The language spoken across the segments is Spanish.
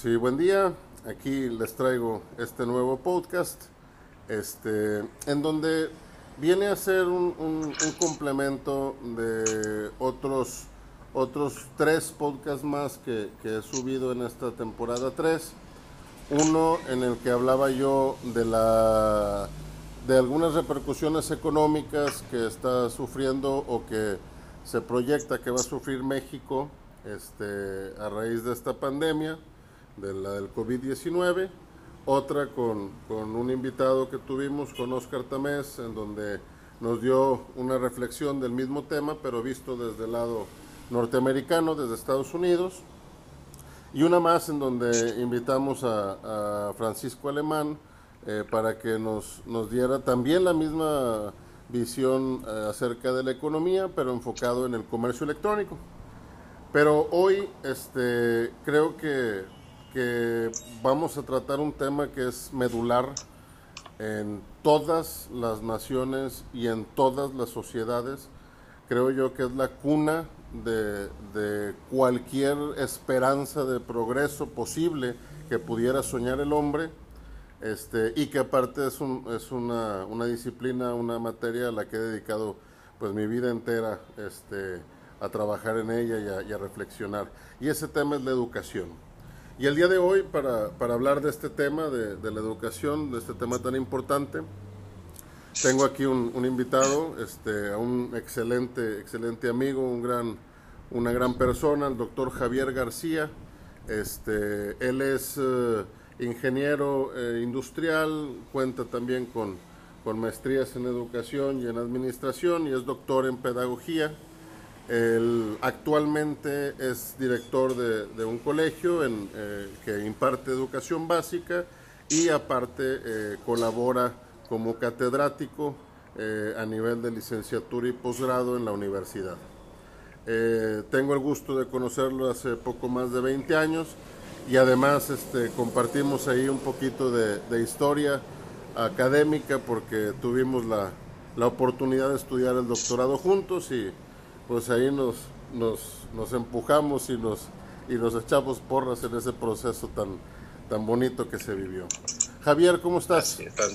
Sí, buen día. Aquí les traigo este nuevo podcast, este, en donde viene a ser un, complemento de otros, otros tres podcasts más que, que, he subido en esta temporada 3. Uno en el que hablaba yo de, la, de algunas repercusiones económicas que está sufriendo o que se proyecta que va a sufrir México este, a raíz de esta pandemia de la del COVID-19, otra con, con, un invitado que tuvimos con Oscar Tamés, en donde nos dio una reflexión del mismo tema, pero visto desde el lado norteamericano, desde Estados Unidos, y una más en donde invitamos a, Francisco Alemán eh, para que nos, nos, diera también la misma visión eh, acerca de la economía, pero enfocado en el comercio electrónico. Pero hoy este, creo que que vamos a tratar un tema que es medular en todas las naciones y en todas las sociedades. Creo yo que es la cuna de, cualquier esperanza de progreso posible que pudiera soñar el hombre. Este, y que aparte es, un, es una, una, disciplina, una materia a la que he dedicado pues mi vida entera este, a trabajar en ella y a, y a reflexionar. Y ese tema es la educación. Y el día de hoy, para, para hablar de este tema, de, la educación, de este tema tan importante, tengo aquí un, un, invitado, este, a un excelente, excelente amigo, un gran, una gran persona, el doctor Javier García. Este, él es eh, ingeniero eh, industrial, cuenta también con, con maestrías en educación y en administración y es doctor en pedagogía él actualmente es director de, un colegio eh, que imparte educación básica y aparte eh, colabora como catedrático eh, a nivel de licenciatura y posgrado en la universidad. tengo el gusto de conocerlo hace poco más de 20 años y además este, compartimos ahí un poquito de, historia académica porque tuvimos la oportunidad de estudiar el doctorado juntos y pues ahí nos, nos, empujamos y nos, y nos echamos porras en ese proceso tan, tan bonito que se vivió. Javier, ¿cómo estás? tan,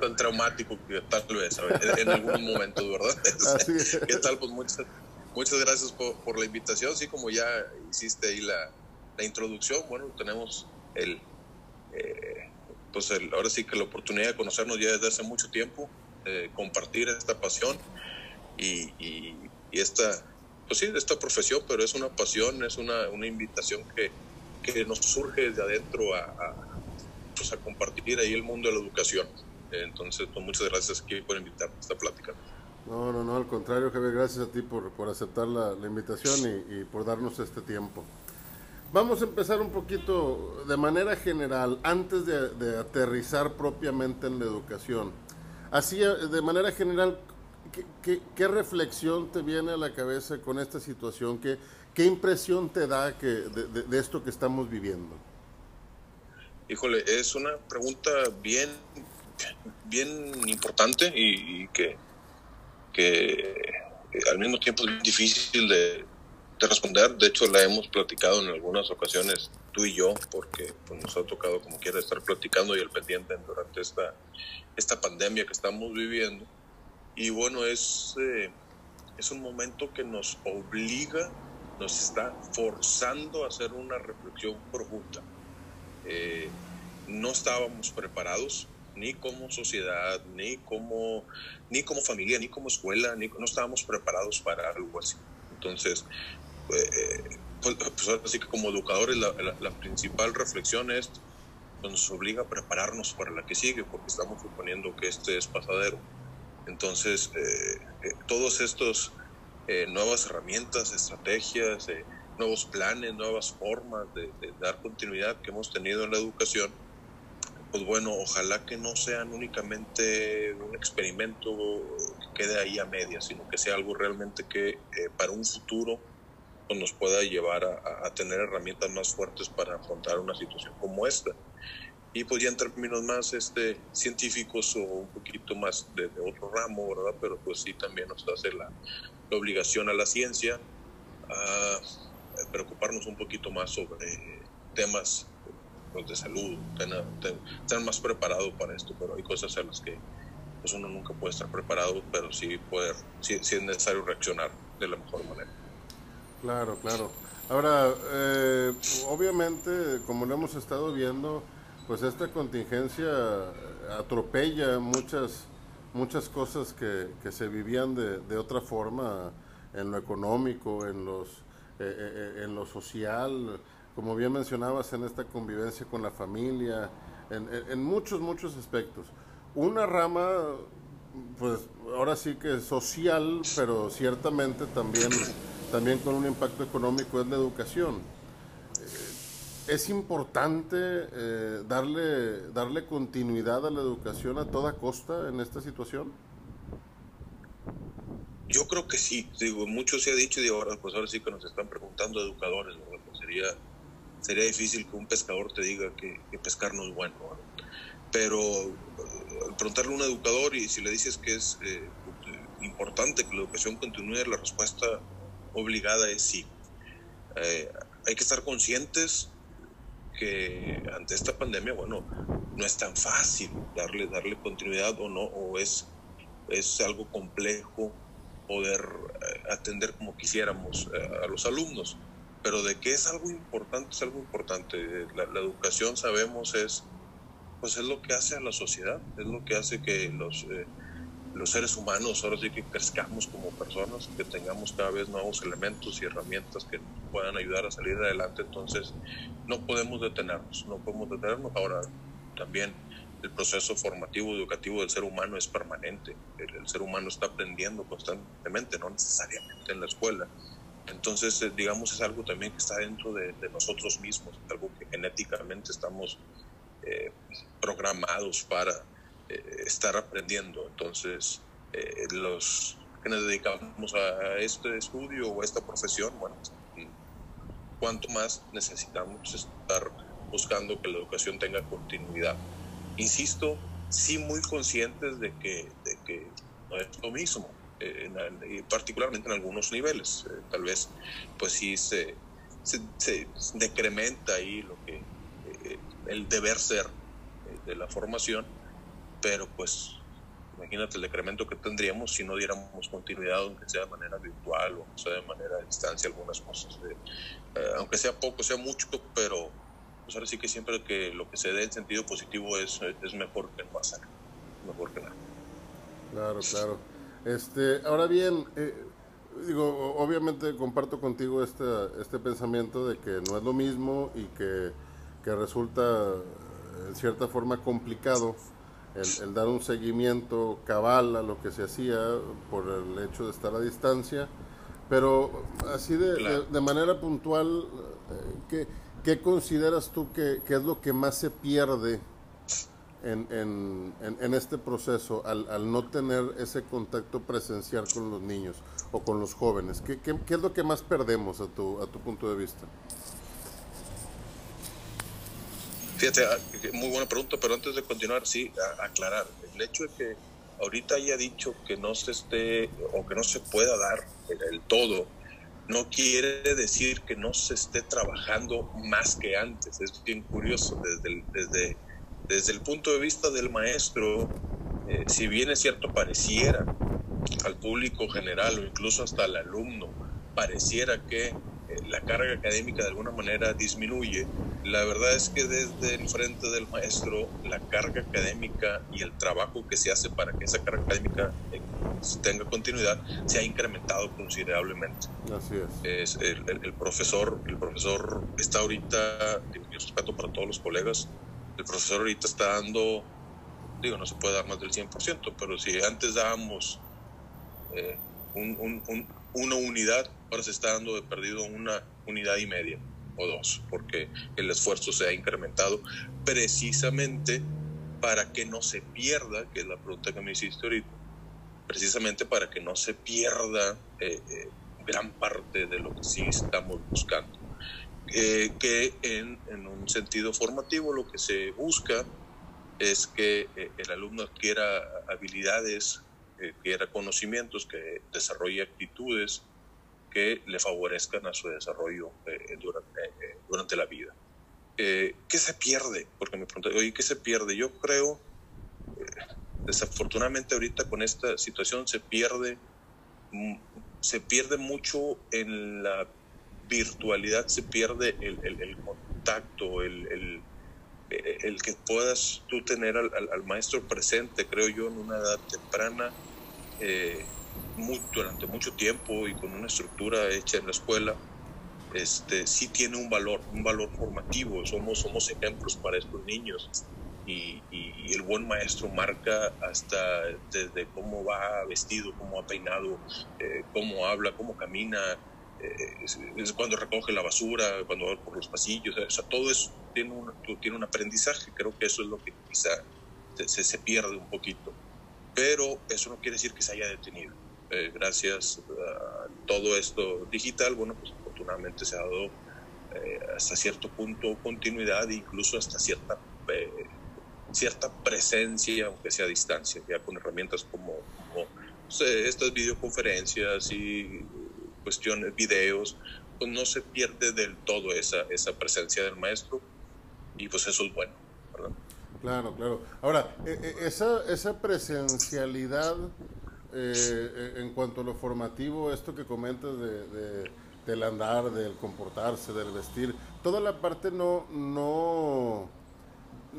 tan traumático que tal vez en algún momento, ¿verdad? ¿Qué tal? Pues muchas, muchas gracias por, la invitación. Sí, como ya hiciste ahí la, la introducción, bueno, tenemos el, eh, pues el, ahora sí que la oportunidad de conocernos ya desde hace mucho tiempo, compartir esta pasión y, y esta, pues sí, esta profesión, pero es una pasión, es una, una invitación que, que nos surge desde adentro a, a, pues a compartir ahí el mundo de la educación. Entonces, pues muchas gracias aquí por invitarme a esta plática. No, no, no, al contrario, Javier, gracias a ti por, por aceptar la, invitación y, y, por darnos este tiempo. Vamos a empezar un poquito de manera general, antes de, de aterrizar propiamente en la educación. Así, de manera general, ¿Qué, reflexión te viene a la cabeza con esta situación? ¿Qué, qué impresión te da que, de, esto que estamos viviendo? Híjole, es una pregunta bien, bien importante y, que, que al mismo tiempo es difícil de, responder. De hecho, la hemos platicado en algunas ocasiones tú y yo, porque pues, nos ha tocado como quiera estar platicando y el pendiente durante esta, esta pandemia que estamos viviendo. Y bueno, es, eh, es un momento que nos obliga, nos está forzando a hacer una reflexión profunda. Eh, no estábamos preparados ni como sociedad, ni como, ni como familia, ni como escuela, ni, no estábamos preparados para algo así. Entonces, eh, pues, pues, así que como educadores la, principal reflexión es, pues, nos obliga a prepararnos para la que sigue, porque estamos suponiendo que este es pasadero entonces, eh, eh, todos estos eh, nuevas herramientas, estrategias, nuevos planes, nuevas formas de, dar continuidad que hemos tenido en la educación, pues bueno, ojalá que no sean únicamente un experimento que quede ahí a media, sino que sea algo realmente que para un futuro pues, nos pueda llevar a, tener herramientas más fuertes para afrontar una situación como esta y pues en términos más este, científicos o un poquito más de, otro ramo, ¿verdad? Pero pues sí también nos hace la, obligación a la ciencia a preocuparnos un poquito más sobre temas los de salud, estar más preparado para esto, pero hay cosas en las que pues uno nunca puede estar preparado, pero sí poder, sí, es necesario reaccionar de la mejor manera. Claro, claro. Ahora, eh, obviamente, como lo hemos estado viendo, pues esta contingencia atropella muchas muchas cosas que, que se vivían de, de, otra forma en lo económico, en los eh, eh, eh, en lo social, como bien mencionabas, en esta convivencia con la familia, en, en, muchos, muchos aspectos. Una rama, pues ahora sí que social, pero ciertamente también, también con un impacto económico es la educación es importante eh, darle, darle continuidad a la educación a toda costa en esta situación? Yo creo que sí, digo, mucho se ha dicho y ahora, pues ahora sí que nos están preguntando educadores, pues sería, sería difícil que un pescador te diga que, pescar no es bueno, pero eh, preguntarle a un educador y si le dices que es eh, importante que la educación continúe, la respuesta obligada es sí. hay que estar conscientes que ante esta pandemia, bueno, no es tan fácil darle, darle continuidad o no, o es, es algo complejo poder eh, atender como quisiéramos eh, a los alumnos. Pero de que es algo importante, es algo importante. La, educación, sabemos, es, pues es lo que hace a la sociedad, es lo que hace que los, eh, los seres humanos ahora sí que crezcamos como personas, que tengamos cada vez nuevos elementos y herramientas que puedan ayudar a salir adelante. Entonces, no podemos detenernos, no podemos detenernos. Ahora, también el proceso formativo, educativo del ser humano es permanente. El, ser humano está aprendiendo constantemente, no necesariamente en la escuela. Entonces, eh, digamos, es algo también que está dentro de, nosotros mismos, algo que genéticamente estamos eh, programados para estar aprendiendo. Entonces, eh, los que nos dedicamos a este estudio o a esta profesión, bueno, cuanto más necesitamos estar buscando que la educación tenga continuidad. Insisto, sí muy conscientes de que, de que no es lo mismo, eh, particularmente en algunos niveles. tal vez, pues sí se, se, decrementa ahí lo que el deber ser de la formación, pero pues imagínate el decremento que tendríamos si no diéramos continuidad, aunque sea de manera virtual o sea de manera a distancia, algunas cosas. Eh, aunque sea poco, sea mucho, pero pues ahora sí que siempre que lo que se dé en sentido positivo es, es mejor que no hacer, mejor que nada. Claro, claro. Este, ahora bien, eh, digo, obviamente comparto contigo este, este pensamiento de que no es lo mismo y que, que resulta en cierta forma complicado el, dar un seguimiento cabal a lo que se hacía por el hecho de estar a distancia, pero así de, de, manera puntual, eh, ¿qué, ¿qué, consideras tú que, que, es lo que más se pierde en, en, en, este proceso al, al, no tener ese contacto presencial con los niños o con los jóvenes? ¿Qué, qué, qué es lo que más perdemos a tu, a tu punto de vista? Fíjate, ah, muy buena pregunta, pero antes de continuar, sí, aclarar. El hecho de que ahorita haya dicho que no se esté o que no se pueda dar el, todo, no quiere decir que no se esté trabajando más que antes. Es bien curioso. Desde el, desde, desde el punto de vista del maestro, eh, si bien es cierto, pareciera al público general o incluso hasta al alumno, pareciera que la carga académica de alguna manera disminuye, la verdad es que desde el frente del maestro la carga académica y el trabajo que se hace para que esa carga académica eh, tenga continuidad se ha incrementado considerablemente. Así es. el, profesor, el profesor está ahorita, yo respeto para todos los colegas, el profesor ahorita está dando, digo, no se puede dar más del 100%, pero si antes dábamos eh, un, una unidad, ahora se está dando de perdido una unidad y media o dos, porque el esfuerzo se ha incrementado precisamente para que no se pierda, que es la pregunta que me hiciste ahorita, precisamente para que no se pierda eh, eh, gran parte de lo que sí estamos buscando. Eh, que en, un sentido formativo lo que se busca es que el alumno adquiera habilidades que quiera conocimientos, que desarrolle actitudes que le favorezcan a su desarrollo eh, durante, eh, durante la vida. eh, ¿qué se pierde? Porque me pregunté, oye, ¿qué se pierde? Yo creo, eh, desafortunadamente ahorita con esta situación se pierde, mm, se pierde mucho en la virtualidad, se pierde el, el, contacto, el, el, que puedas tú tener al, al, maestro presente, creo yo, en una edad temprana, eh, durante mucho tiempo y con una estructura hecha en la escuela, este, sí tiene un valor, un valor formativo. Somos, somos ejemplos para estos niños. Y, el buen maestro marca hasta desde cómo va vestido, cómo ha peinado, eh, cómo habla, cómo camina, eh, es, cuando recoge la basura, cuando va por los pasillos, o sea, todo eso tiene un, tiene un aprendizaje. Creo que eso es lo que quizá se, se pierde un poquito. Pero eso no quiere decir que se haya detenido. Eh, gracias a todo esto digital, bueno, pues afortunadamente se ha dado eh, hasta cierto punto continuidad incluso hasta cierta, eh, cierta presencia, aunque sea a distancia, ya con herramientas como, estas videoconferencias y cuestiones, videos, pues no se pierde del todo esa, esa presencia del maestro y pues eso es bueno, ¿verdad? Claro, claro. Ahora, e, e, esa, esa presencialidad eh, en cuanto a lo formativo, esto que comentas de del andar, del comportarse, del vestir, toda la parte no, no,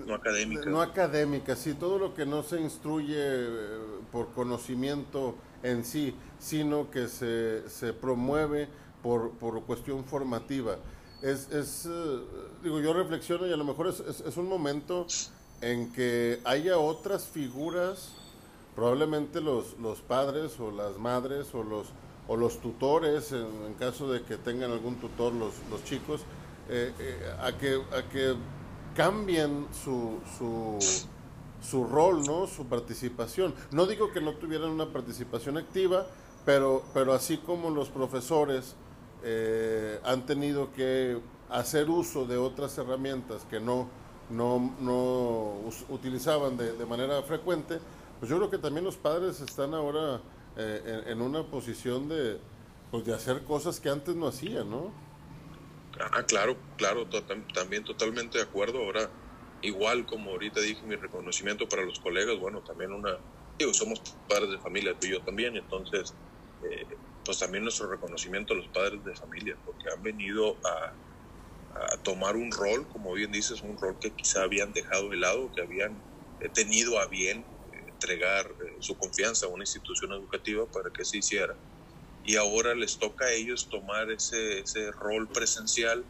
no académica. No académica, sí, todo lo que no se instruye eh, por conocimiento en sí, sino que se, se promueve por, por cuestión formativa. Es, es eh, digo, yo reflexiono y a lo mejor es, es, un momento en que haya otras figuras, probablemente los, los padres o las madres o los o los tutores, en, caso de que tengan algún tutor los, los chicos, eh, eh, a, que, a que cambien su, su, su, rol, ¿no? su participación. No digo que no tuvieran una participación activa, pero, pero así como los profesores eh, han tenido que hacer uso de otras herramientas que no, no, no utilizaban de, de manera frecuente, pues yo creo que también los padres están ahora eh, en, una posición de, pues de hacer cosas que antes no hacían, ¿no? Ah, claro, claro, también totalmente de acuerdo. Ahora, igual como ahorita dije mi reconocimiento para los colegas, bueno, también una, digo, somos padres de familia, tú y yo también, entonces, eh, pues también nuestro reconocimiento a los padres de familia, porque han venido a, a, tomar un rol, como bien dices, un rol que quizá habían dejado de lado, que habían eh, tenido a bien entregar eh, su confianza a una institución educativa para que se hiciera. Y ahora les toca a ellos tomar ese, ese rol presencial,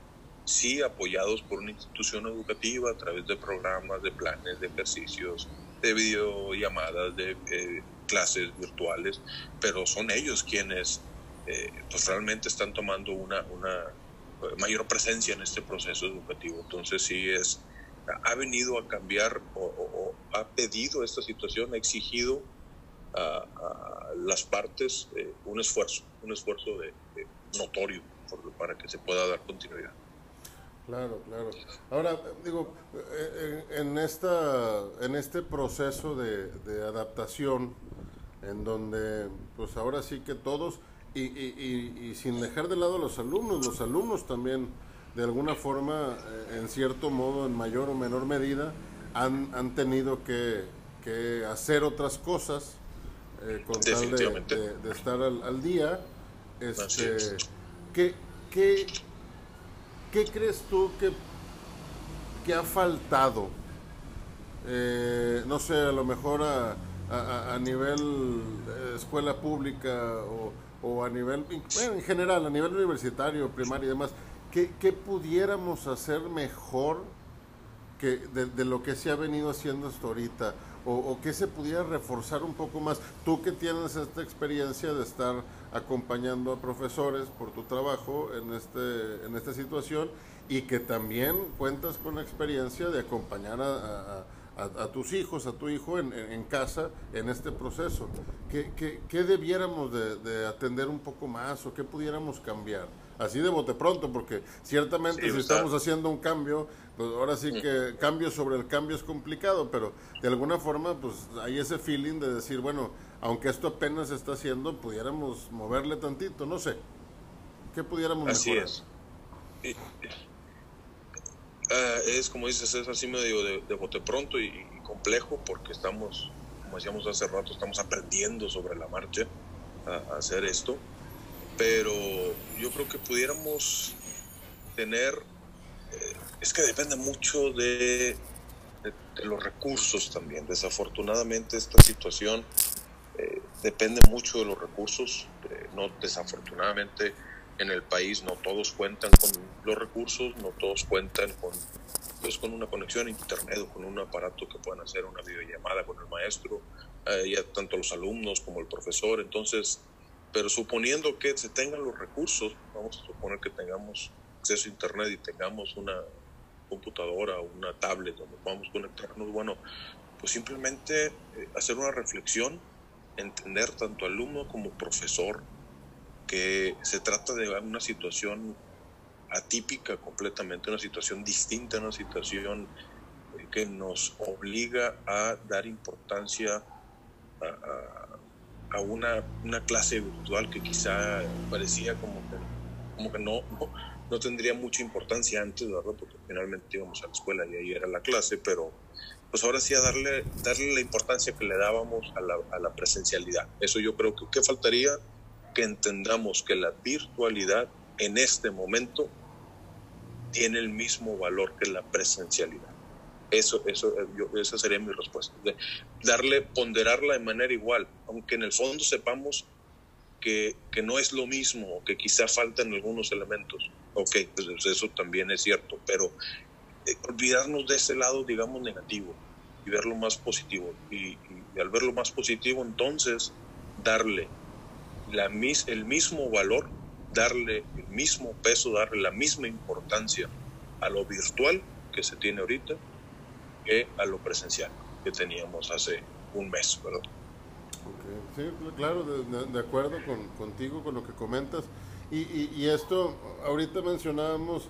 sí apoyados por una institución educativa a través de programas, de planes, de ejercicios, de videollamadas, de eh, clases virtuales, pero son ellos quienes eh, pues realmente están tomando una, una mayor presencia en este proceso educativo. Entonces sí es ha venido a cambiar o, ha pedido esta situación, ha exigido a, las partes eh, un esfuerzo, un esfuerzo de, notorio para que se pueda dar continuidad. Claro, claro. Ahora, digo, eh, en, esta, en este proceso de, adaptación, en donde, pues ahora sí que todos, y, y sin dejar de lado a los alumnos, los alumnos también de alguna forma, eh, en cierto modo, en mayor o menor medida, han, han tenido que, que hacer otras cosas eh, con tal de, estar al, día. Este, ¿qué, qué, qué, crees tú que, que ha faltado? Eh, no sé, a lo mejor a, a, a nivel escuela pública o, o a nivel, en general, a nivel universitario, primario y demás, ¿qué, pudiéramos hacer mejor que de, lo que se ha venido haciendo hasta ahorita? O, o qué se pudiera reforzar un poco más? Tú que tienes esta experiencia de estar acompañando a profesores por tu trabajo en, este, en esta situación y que también cuentas con la experiencia de acompañar a, tus hijos, a tu hijo en, en, casa en este proceso. ¿Qué, qué, qué debiéramos de, de, atender un poco más o qué pudiéramos cambiar? así de bote pronto, porque ciertamente si estamos haciendo un cambio, pues ahora sí que cambio sobre el cambio es complicado, pero de alguna forma pues hay ese feeling de decir, bueno, aunque esto apenas se está haciendo, pudiéramos moverle tantito, no sé. ¿Qué pudiéramos Así es. Ah, es como dices, es así medio de, de bote pronto y, complejo porque estamos, como decíamos hace rato, estamos aprendiendo sobre la marcha a, hacer esto. Pero yo creo que pudiéramos tener, eh, es que depende mucho de, los recursos también. Desafortunadamente esta situación eh, depende mucho de los recursos. No desafortunadamente en el país no todos cuentan con los recursos, no todos cuentan con, pues, con una conexión a internet o con un aparato que puedan hacer una videollamada con el maestro, eh, ya tanto los alumnos como el profesor. Entonces, pero suponiendo que se tengan los recursos, vamos a suponer que tengamos acceso a internet y tengamos una computadora o una tablet donde podamos conectarnos, bueno, pues simplemente eh, hacer una reflexión, entender tanto alumno como profesor, que se trata de una situación atípica completamente, una situación distinta, una situación eh, que nos obliga a dar importancia a, una, una, clase virtual que quizá parecía como que, como que no, no, tendría mucha importancia antes, ¿verdad? Porque finalmente íbamos a la escuela y ahí era la clase, pero pues ahora sí a darle, darle la importancia que le dábamos a la, a la presencialidad. Eso yo creo que, ¿qué faltaría? Que entendamos que la virtualidad en este momento tiene el mismo valor que la presencialidad. Eso, eso, yo, esa sería mi respuesta. darle, ponderarla de manera igual, aunque en el fondo sepamos que, que no es lo mismo, que quizá faltan algunos elementos. Ok, pues eso también es cierto, pero eh, olvidarnos de ese lado, digamos, negativo y verlo más positivo. Y, y al verlo más positivo, entonces darle la, el mismo valor, darle el mismo peso, darle la misma importancia a lo virtual que se tiene ahorita que a lo presencial que teníamos hace un mes, ¿verdad? Sí, claro, de, acuerdo con, contigo, con lo que comentas. Y, y, esto, ahorita mencionábamos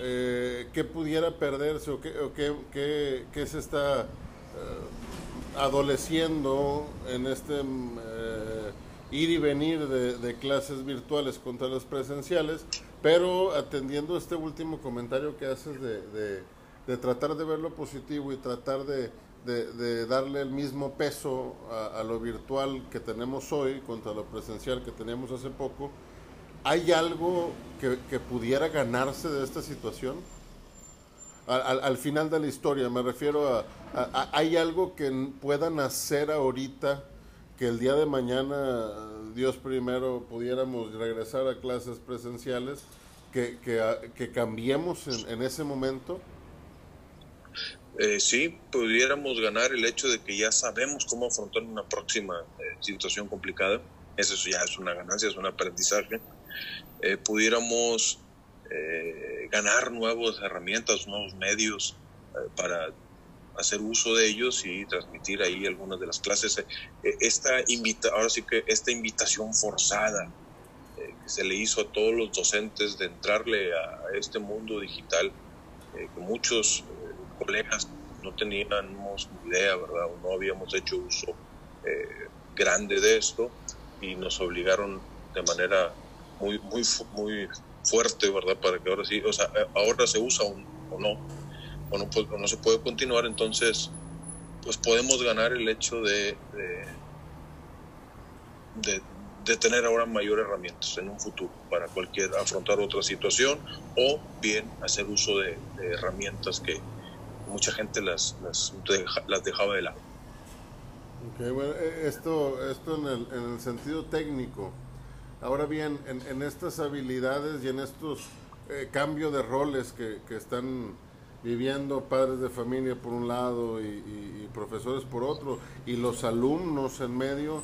eh, qué pudiera perderse o qué, o qué, qué, se está eh, adoleciendo en este eh, ir y venir de, clases virtuales contra las presenciales, pero atendiendo este último comentario que haces de, de, tratar de ver lo positivo y tratar de, darle el mismo peso a, lo virtual que tenemos hoy contra lo presencial que teníamos hace poco, ¿hay algo que, pudiera ganarse de esta situación? Al, al, final de la historia, me refiero a, a, ¿hay algo que puedan hacer ahorita que el día de mañana, Dios primero, pudiéramos regresar a clases presenciales, que, que, cambiemos en, ese momento? Eh, sí, pudiéramos ganar el hecho de que ya sabemos cómo afrontar una próxima eh, situación complicada. Eso ya es una ganancia, es un aprendizaje. Eh, pudiéramos eh, ganar nuevas herramientas, nuevos medios para hacer uso de ellos y transmitir ahí algunas de las clases. Eh, esta invita, ahora sí que esta invitación forzada eh, que se le hizo a todos los docentes de entrarle a, este mundo digital, eh, que muchos colegas no teníamos idea, ¿verdad? O no habíamos hecho uso grande de esto y nos obligaron de manera muy, muy, muy fuerte, ¿verdad? Para que ahora sí, o sea, ahora se usa o no o no, pues, no se puede continuar, entonces pues podemos ganar el hecho de, de, tener ahora mayor herramientas en un futuro para cualquier afrontar otra situación o bien hacer uso de, herramientas que mucha gente las, las, dejaba de lado. bueno, e, esto, esto en, el, en el sentido técnico. Ahora bien, en, en estas habilidades y en estos eh, cambios de roles que, que están viviendo padres de familia por un lado y, profesores por otro, y los alumnos en medio,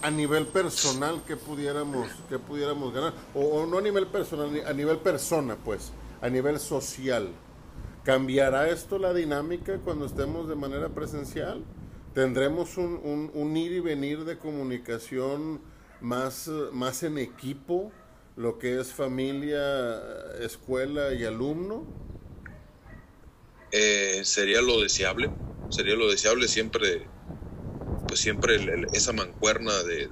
a nivel personal, ¿qué pudiéramos, qué pudiéramos ganar? O, no a nivel personal, a nivel persona, pues, a nivel social. ¿Cambiará esto la dinámica cuando estemos de manera presencial? ¿Tendremos un, un ir y venir de comunicación más, más en equipo? lo que es familia, escuela y alumno? Eh, sería lo deseable, sería lo deseable siempre, pues siempre esa mancuerna de,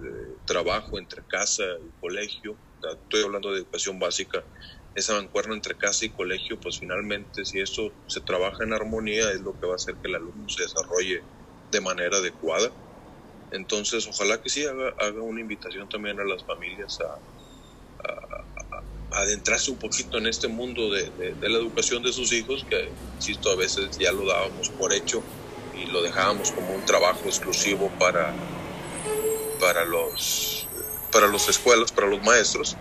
trabajo entre casa y colegio, estoy hablando de educación básica, esa mancuerna entre casa y colegio, pues finalmente si eso se trabaja en armonía es lo que va a hacer que el alumno se desarrolle de manera adecuada. Entonces, ojalá que sí haga, haga una invitación también a las familias a, adentrarse un poquito en este mundo de, de, la educación de sus hijos, que, insisto, a veces ya lo dábamos por hecho y lo dejábamos como un trabajo exclusivo para, para los para las escuelas, para los maestros.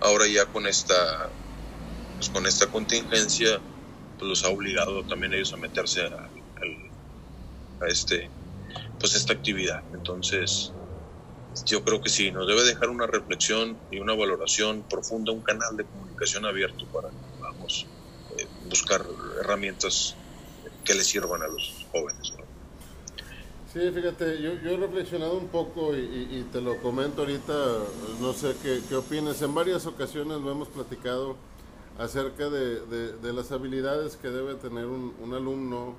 Ahora ya con esta pues con esta contingencia pues los ha obligado también ellos a meterse a, a, este pues esta actividad. Entonces, yo creo que sí, nos debe dejar una reflexión y una valoración profunda, un canal de comunicación abierto para vamos eh, buscar herramientas que les sirvan a los jóvenes. Sí, fíjate, yo, he reflexionado un poco y, te lo comento ahorita, no sé qué, qué opinas. En varias ocasiones lo hemos platicado acerca de, de, las habilidades que debe tener un, un alumno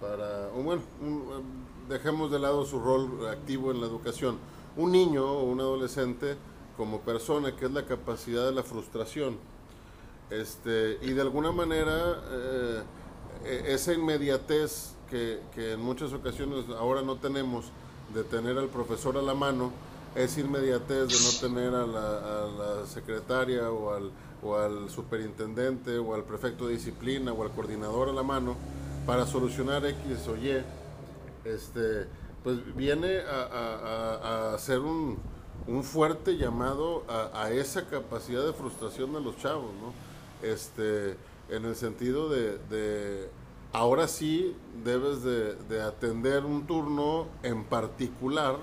para, bueno, dejemos de lado su rol activo en la educación. Un niño o un adolescente como persona, que es la capacidad de la frustración. Este, y de alguna manera, eh, e, esa inmediatez que, en muchas ocasiones ahora no tenemos de tener al profesor a la mano, es inmediatez de no tener a la, secretaria o al, o al, superintendente o al prefecto de disciplina o al coordinador a la mano para solucionar X o Y, este, pues viene a, hacer un, fuerte llamado a, esa capacidad de frustración de los chavos, ¿no? Este, en el sentido de ahora sí debes de, atender un turno en particular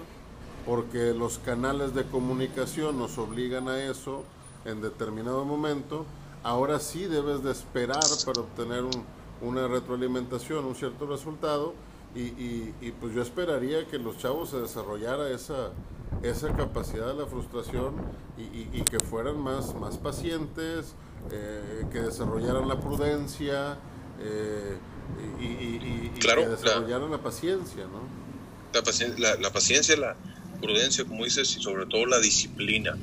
porque los canales de comunicación nos obligan a eso en determinado momento. Ahora sí debes de esperar para obtener una retroalimentación, un cierto resultado y, pues yo esperaría que los chavos se desarrollara esa, esa capacidad de la frustración y, que fueran más, más pacientes, eh, que desarrollaran la prudencia, eh, y, claro, que desarrollaron la, paciencia, ¿no? La, paciencia, la, paciencia, la prudencia, como dices, y sobre todo la disciplina.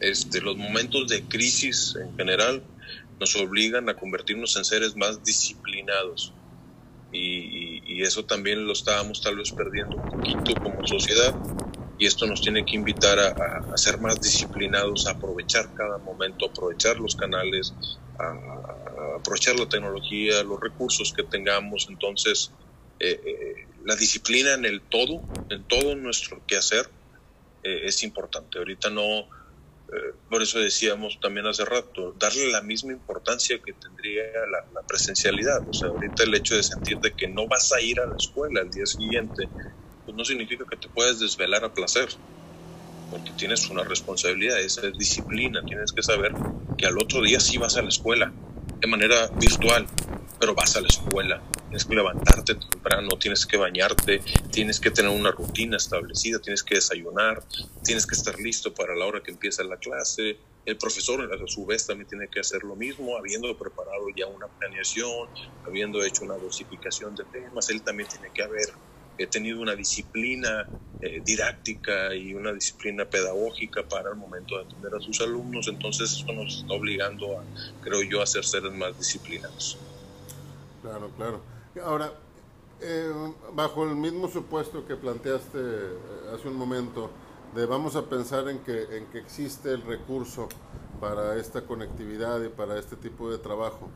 Este, los momentos de crisis en general nos obligan a convertirnos en seres más disciplinados. Y, eso también lo estábamos tal vez perdiendo un poquito como sociedad. Y esto nos tiene que invitar a, a, ser más disciplinados, a aprovechar cada momento, aprovechar los canales, a, aprovechar la tecnología, los recursos que tengamos. Entonces, eh, eh, la disciplina en el todo, en todo nuestro quehacer, eh, es importante. Ahorita no, por eso decíamos también hace rato, darle la misma importancia que tendría la, presencialidad. O sea, ahorita el hecho de sentir de que no vas a ir a la escuela al día siguiente, pues no significa que te puedas desvelar a placer porque tienes una responsabilidad, esa es disciplina, tienes que saber que al otro día sí vas a la escuela, de manera virtual, pero vas a la escuela, tienes que levantarte temprano, tienes que bañarte, tienes que tener una rutina establecida, tienes que desayunar, tienes que estar listo para la hora que empieza la clase. El profesor a su vez también tiene que hacer lo mismo, habiendo preparado ya una planeación, habiendo hecho una dosificación de temas, él también tiene que haber he tenido una disciplina eh, didáctica y una disciplina pedagógica para el momento de atender a sus alumnos, entonces eso nos está obligando a, creo yo, a ser seres más disciplinados. Claro, claro. Ahora, eh, bajo el mismo supuesto que planteaste eh, hace un momento, de vamos a pensar en que, en que existe el recurso para esta conectividad y para este tipo de trabajo,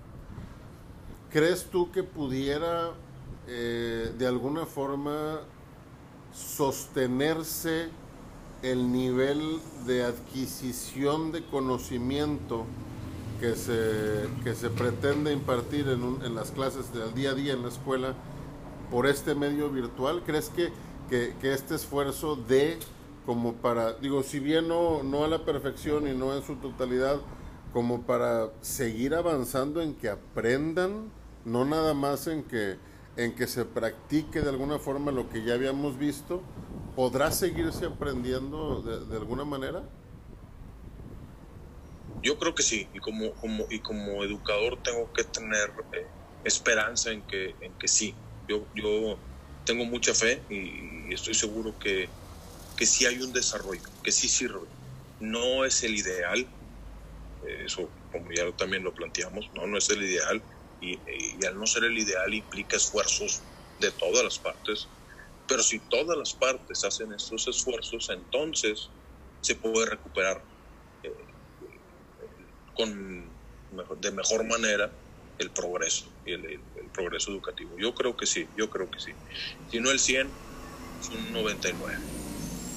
¿crees tú que pudiera eh, de alguna forma sostenerse el nivel de adquisición de conocimiento que se, que se pretende impartir en, en, las clases del día a día en la escuela por este medio virtual? ¿Crees que, que, que, este esfuerzo de como para, digo, si bien no, no a la perfección y no en su totalidad, como para seguir avanzando en que aprendan, no nada más en que en que se practique de alguna forma lo que ya habíamos visto, ¿podrá seguirse aprendiendo de, alguna manera? Yo creo que sí, y como, como, y como educador tengo que tener eh, esperanza en que, en que sí. Yo, yo tengo mucha fe y, estoy seguro que, que sí hay un desarrollo, que sí sirve. No es el ideal, eso, como ya también lo planteamos, no, no es el ideal y, al no ser el ideal implica esfuerzos de todas las partes. Pero si todas las partes hacen estos esfuerzos, entonces se puede recuperar eh, con, de mejor manera el progreso y el, progreso educativo. Yo creo que sí, yo creo que sí. Si no el 100, es un 99.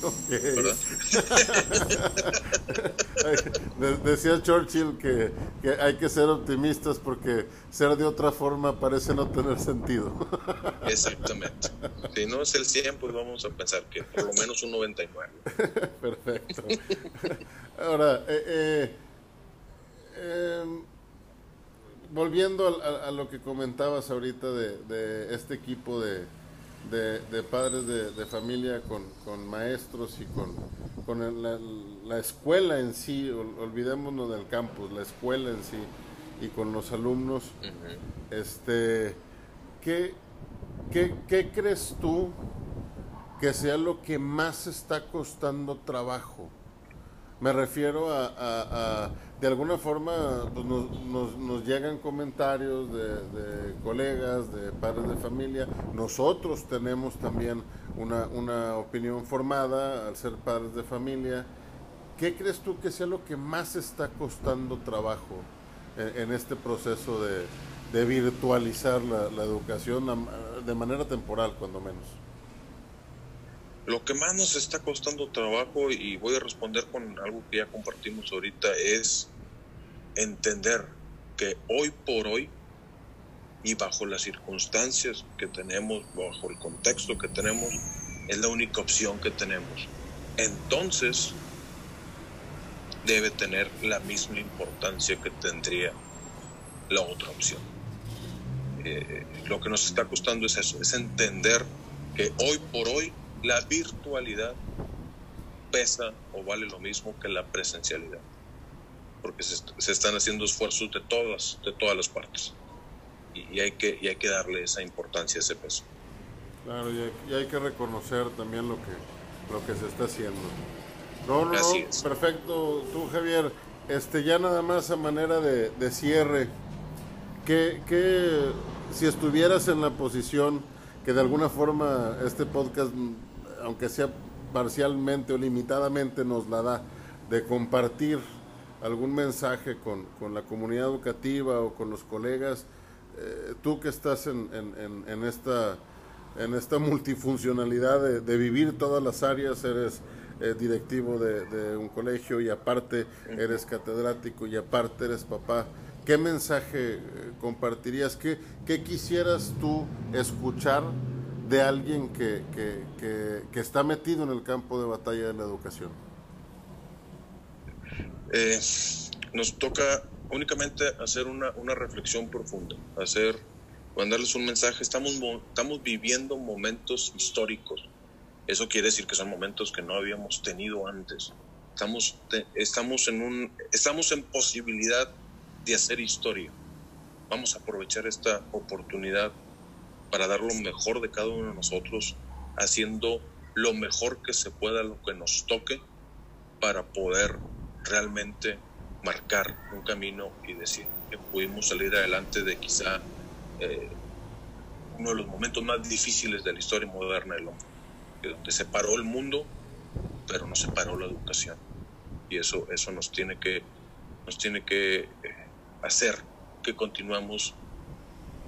Decía Churchill que, hay que ser optimistas porque ser de otra forma parece no tener sentido. Exactamente. Si no es el 100, pues vamos a pensar que por lo menos un 99. Perfecto. Ahora, eh, eh, em, volviendo a, lo que comentabas ahorita de este equipo de de, padres de, familia con, con, maestros y con, con la, escuela en sí, olvidémonos del campus, la escuela en sí y con los alumnos, este, ¿qué, qué, qué crees tú que sea lo que más está costando trabajo? Me refiero a, de alguna forma, pues, nos, llegan comentarios de, colegas, de padres de familia. Nosotros tenemos también una, opinión formada al ser padres de familia. ¿Qué crees tú que sea lo que más está costando trabajo en, este proceso de, virtualizar la educación de manera temporal, cuando menos? Lo que más nos está costando trabajo, y voy a responder con algo que ya compartimos ahorita, es entender que hoy por hoy y bajo las circunstancias que tenemos, bajo el contexto que tenemos, es la única opción que tenemos. Entonces, debe tener la misma importancia que tendría la otra opción. Eh, lo que nos está costando es eso, es entender que hoy por hoy la virtualidad pesa o vale lo mismo que la presencialidad, porque se, están haciendo esfuerzos de todas, de todas las partes y, hay que, y hay que darle esa importancia, ese peso. Claro, y hay, que reconocer también lo que, lo que se está haciendo. No, no, perfecto. Tú, Javier, este, ya nada más a manera de, de cierre, que, que si estuvieras en la posición que de alguna forma este podcast aunque sea parcialmente o limitadamente, nos la da de compartir algún mensaje con, con la comunidad educativa o con los colegas, eh, tú que estás en, en, en, esta, en esta multifuncionalidad de, de vivir todas las áreas, eres eh, directivo de, de, un colegio y aparte eres catedrático y aparte eres papá, ¿qué mensaje eh, compartirías? ¿Qué, qué quisieras tú escuchar? De alguien que, que, está metido en el campo de batalla de la educación? Eh, nos toca únicamente hacer una, una, reflexión profunda, hacer, mandarles un mensaje. Estamos, estamos viviendo momentos históricos. Eso quiere decir que son momentos que no habíamos tenido antes. Estamos, estamos, en, un, estamos en posibilidad de hacer historia. Vamos a aprovechar esta oportunidad para dar lo mejor de cada uno de nosotros, haciendo lo mejor que se pueda, lo que nos toque, para poder realmente marcar un camino y decir que pudimos salir adelante de quizá eh, uno de los momentos más difíciles de la historia moderna del hombre, donde se paró el mundo, pero no se paró la educación. Y eso, eso nos tiene que, nos tiene que eh, hacer que continuamos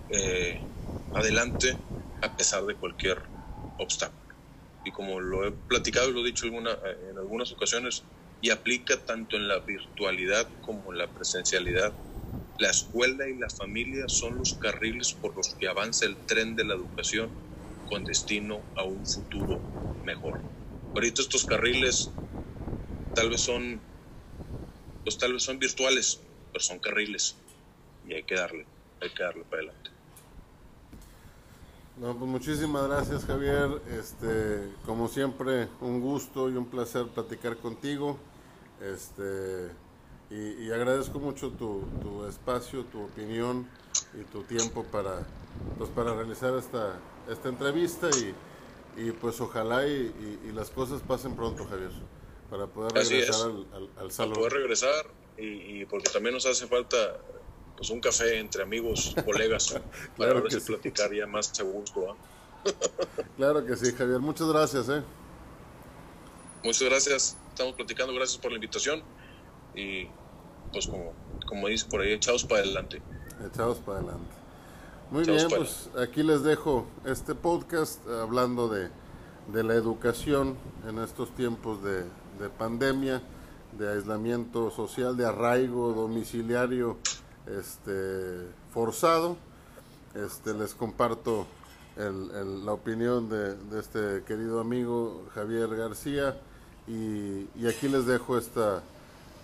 eh, adelante a pesar de cualquier obstáculo. Y como lo he platicado y lo he dicho en algunas ocasiones, y aplica tanto en la virtualidad como en la presencialidad, la escuela y la familia son los carriles por los que avanza el tren de la educación con destino a un futuro mejor. Ahorita estos carriles tal vez son, pues tal vez son virtuales, pero son carriles y hay que darle, hay que darle para adelante. No, pues muchísimas gracias Javier. Este, como siempre, un gusto y un placer platicar contigo. Este, y, agradezco mucho tu, tu, espacio, tu opinión y tu tiempo para, pues para realizar esta, esta entrevista y, y pues ojalá y, y, las cosas pasen pronto, Javier, para poder regresar al, al, salón. Para poder regresar y, porque también nos hace falta pues un café entre amigos, colegas, para ver si platicar ya más a gusto. claro que sí, Javier. Muchas gracias. ¿eh? Muchas gracias. Estamos platicando. Gracias por la invitación. Y pues como, como dice por ahí, echados para adelante. Echados para adelante. Muy bien, pues aquí les dejo este podcast hablando de, de la educación en estos tiempos de, de pandemia, de aislamiento social, de arraigo domiciliario este, forzado. Este, les comparto el, la opinión de, de, este querido amigo Javier García y, y, aquí les dejo esta,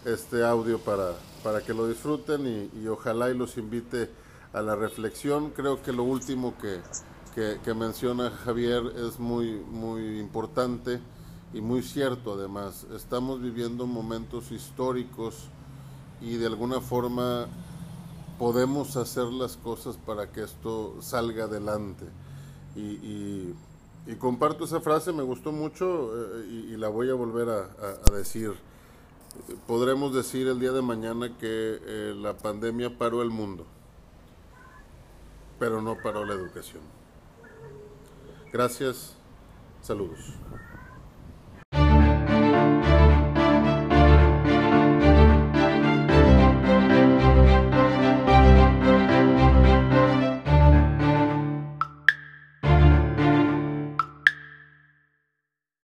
este audio para, para que lo disfruten y, y, ojalá y los invite a la reflexión. Creo que lo último que, que, que menciona Javier es muy, muy importante y muy cierto además. Estamos viviendo momentos históricos y de alguna forma podemos hacer las cosas para que esto salga adelante. Y, comparto esa frase, me gustó mucho eh, y, la voy a volver a, a, decir. Podremos decir el día de mañana que eh, la pandemia paró el mundo, pero no paró la educación. Gracias, saludos.